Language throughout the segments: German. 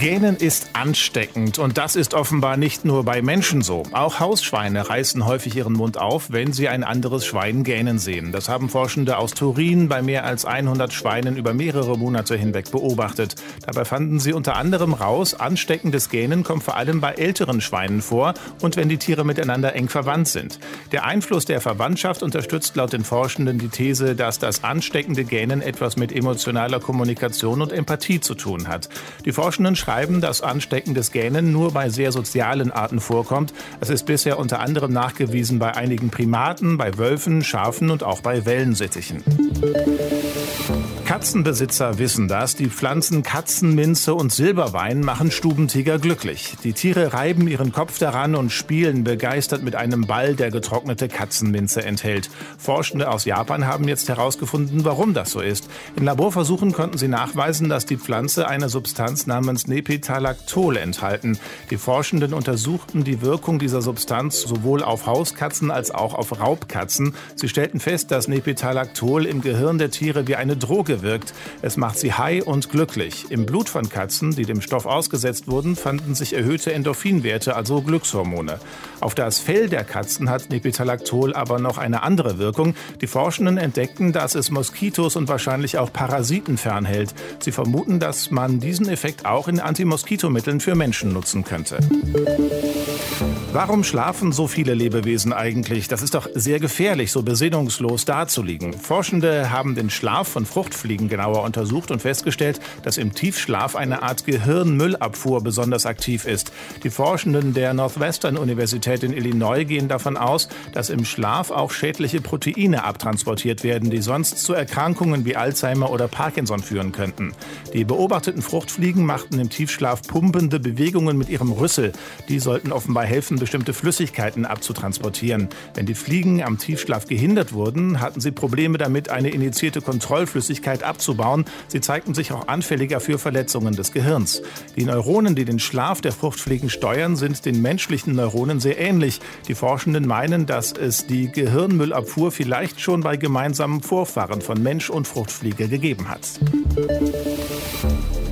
Gähnen ist ansteckend und das ist offenbar nicht nur bei Menschen so. Auch Hausschweine reißen häufig ihren Mund auf, wenn sie ein anderes Schwein gähnen sehen. Das haben Forschende aus Turin bei mehr als 100 Schweinen über mehrere Monate hinweg beobachtet. Dabei fanden sie unter anderem raus, ansteckendes Gähnen kommt vor allem bei älteren Schweinen vor und wenn die Tiere miteinander eng verwandt sind. Der Einfluss der Verwandtschaft unterstützt laut den Forschenden die These, dass das ansteckende Gähnen etwas mit emotionaler Kommunikation und Empathie zu tun hat. Die Forschenden schreiben, dass ansteckendes Gähnen nur bei sehr sozialen Arten vorkommt. Es ist bisher unter anderem nachgewiesen bei einigen Primaten, bei Wölfen, Schafen und auch bei Wellensittichen. Katzenbesitzer wissen das. Die Pflanzen Katzenminze und Silberwein machen Stubentiger glücklich. Die Tiere reiben ihren Kopf daran und spielen begeistert mit einem Ball, der getrocknete Katzenminze enthält. Forschende aus Japan haben jetzt herausgefunden, warum das so ist. In Laborversuchen konnten sie nachweisen, dass die Pflanze eine Substanz namens Nepetalactol enthalten. Die Forschenden untersuchten die Wirkung dieser Substanz sowohl auf Hauskatzen als auch auf Raubkatzen. Sie stellten fest, dass Nepetalactol im Gehirn der Tiere wie eine Droge wirkt. Es macht sie high und glücklich. Im Blut von Katzen, die dem Stoff ausgesetzt wurden, fanden sich erhöhte Endorphinwerte, also Glückshormone. Auf das Fell der Katzen hat Nepetalactol aber noch eine andere Wirkung. Die Forschenden entdeckten, dass es Moskitos und wahrscheinlich auch Parasiten fernhält. Sie vermuten, dass man diesen Effekt auch in Antimoskitomitteln für Menschen nutzen könnte. Warum schlafen so viele Lebewesen eigentlich? Das ist doch sehr gefährlich, so besinnungslos dazuliegen. Forschende haben den Schlaf von Fruchtfliegen genauer untersucht und festgestellt, dass im Tiefschlaf eine Art Gehirnmüllabfuhr besonders aktiv ist. Die Forschenden der Northwestern Universität in Illinois gehen davon aus, dass im Schlaf auch schädliche Proteine abtransportiert werden, die sonst zu Erkrankungen wie Alzheimer oder Parkinson führen könnten. Die beobachteten Fruchtfliegen machten im Tiefschlaf pumpende Bewegungen mit ihrem Rüssel. Die sollten offenbar helfen, bestimmte Flüssigkeiten abzutransportieren. Wenn die Fliegen am Tiefschlaf gehindert wurden, hatten sie Probleme damit, eine initiierte Kontrollflüssigkeit abzubauen. Sie zeigten sich auch anfälliger für Verletzungen des Gehirns. Die Neuronen, die den Schlaf der Fruchtfliegen steuern, sind den menschlichen Neuronen sehr ähnlich. Die Forschenden meinen, dass es die Gehirnmüllabfuhr vielleicht schon bei gemeinsamen Vorfahren von Mensch und Fruchtfliege gegeben hat.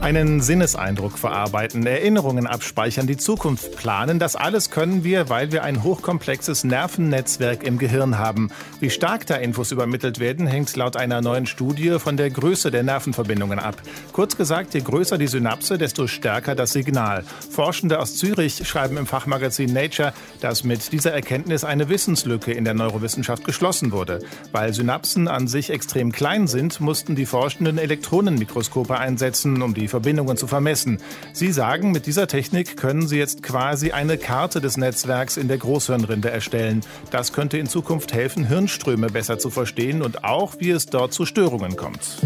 Einen Sinneseindruck verarbeiten, Erinnerungen abspeichern, die Zukunft planen, das alles können wir, weil wir ein hochkomplexes Nervennetzwerk im Gehirn haben. Wie stark da Infos übermittelt werden, hängt laut einer neuen Studie von der Größe der Nervenverbindungen ab. Kurz gesagt, je größer die Synapse, desto stärker das Signal. Forschende aus Zürich schreiben im Fachmagazin Nature, dass mit dieser Erkenntnis eine Wissenslücke in der Neurowissenschaft geschlossen wurde. Weil Synapsen an sich extrem klein sind, mussten die Forschenden Elektronenmikroskope einsetzen, um die Verbindungen zu vermessen. Sie sagen, mit dieser Technik können Sie jetzt quasi eine Karte des Netzwerks in der Großhirnrinde erstellen. Das könnte in Zukunft helfen, Hirnströme besser zu verstehen und auch, wie es dort zu Störungen kommt.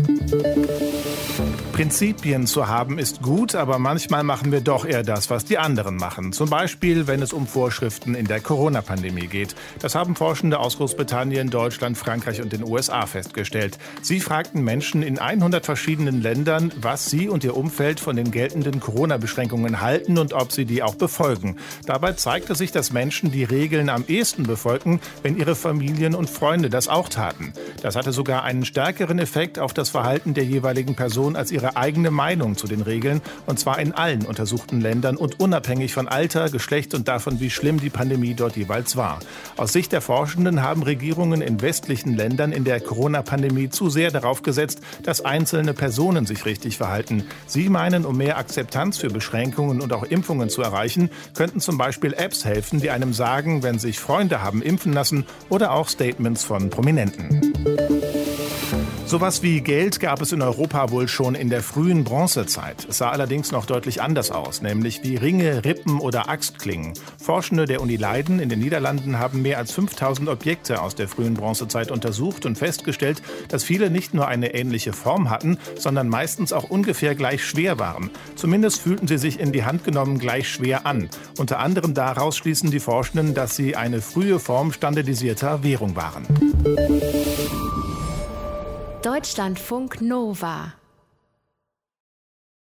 Prinzipien zu haben ist gut, aber manchmal machen wir doch eher das, was die anderen machen. Zum Beispiel, wenn es um Vorschriften in der Corona-Pandemie geht. Das haben Forschende aus Großbritannien, Deutschland, Frankreich und den USA festgestellt. Sie fragten Menschen in 100 verschiedenen Ländern, was sie und ihr Umfeld von den geltenden Corona-Beschränkungen halten und ob sie die auch befolgen. Dabei zeigte sich, dass Menschen die Regeln am ehesten befolgen, wenn ihre Familien und Freunde das auch taten. Das hatte sogar einen stärkeren Effekt auf das Verhalten der jeweiligen Person als ihre eigene Meinung zu den Regeln, und zwar in allen untersuchten Ländern und unabhängig von Alter, Geschlecht und davon, wie schlimm die Pandemie dort jeweils war. Aus Sicht der Forschenden haben Regierungen in westlichen Ländern in der Corona-Pandemie zu sehr darauf gesetzt, dass einzelne Personen sich richtig verhalten. Sie meinen, um mehr Akzeptanz für Beschränkungen und auch Impfungen zu erreichen, könnten zum Beispiel Apps helfen, die einem sagen, wenn sich Freunde haben impfen lassen oder auch Statements von Prominenten. Sowas wie Geld gab es in Europa wohl schon in der frühen Bronzezeit. Es sah allerdings noch deutlich anders aus, nämlich wie Ringe, Rippen oder Axtklingen. Forschende der Uni Leiden in den Niederlanden haben mehr als 5000 Objekte aus der frühen Bronzezeit untersucht und festgestellt, dass viele nicht nur eine ähnliche Form hatten, sondern meistens auch ungefähr gleich schwer waren. Zumindest fühlten sie sich in die Hand genommen gleich schwer an. Unter anderem daraus schließen die Forschenden, dass sie eine frühe Form standardisierter Währung waren. Deutschlandfunk Nova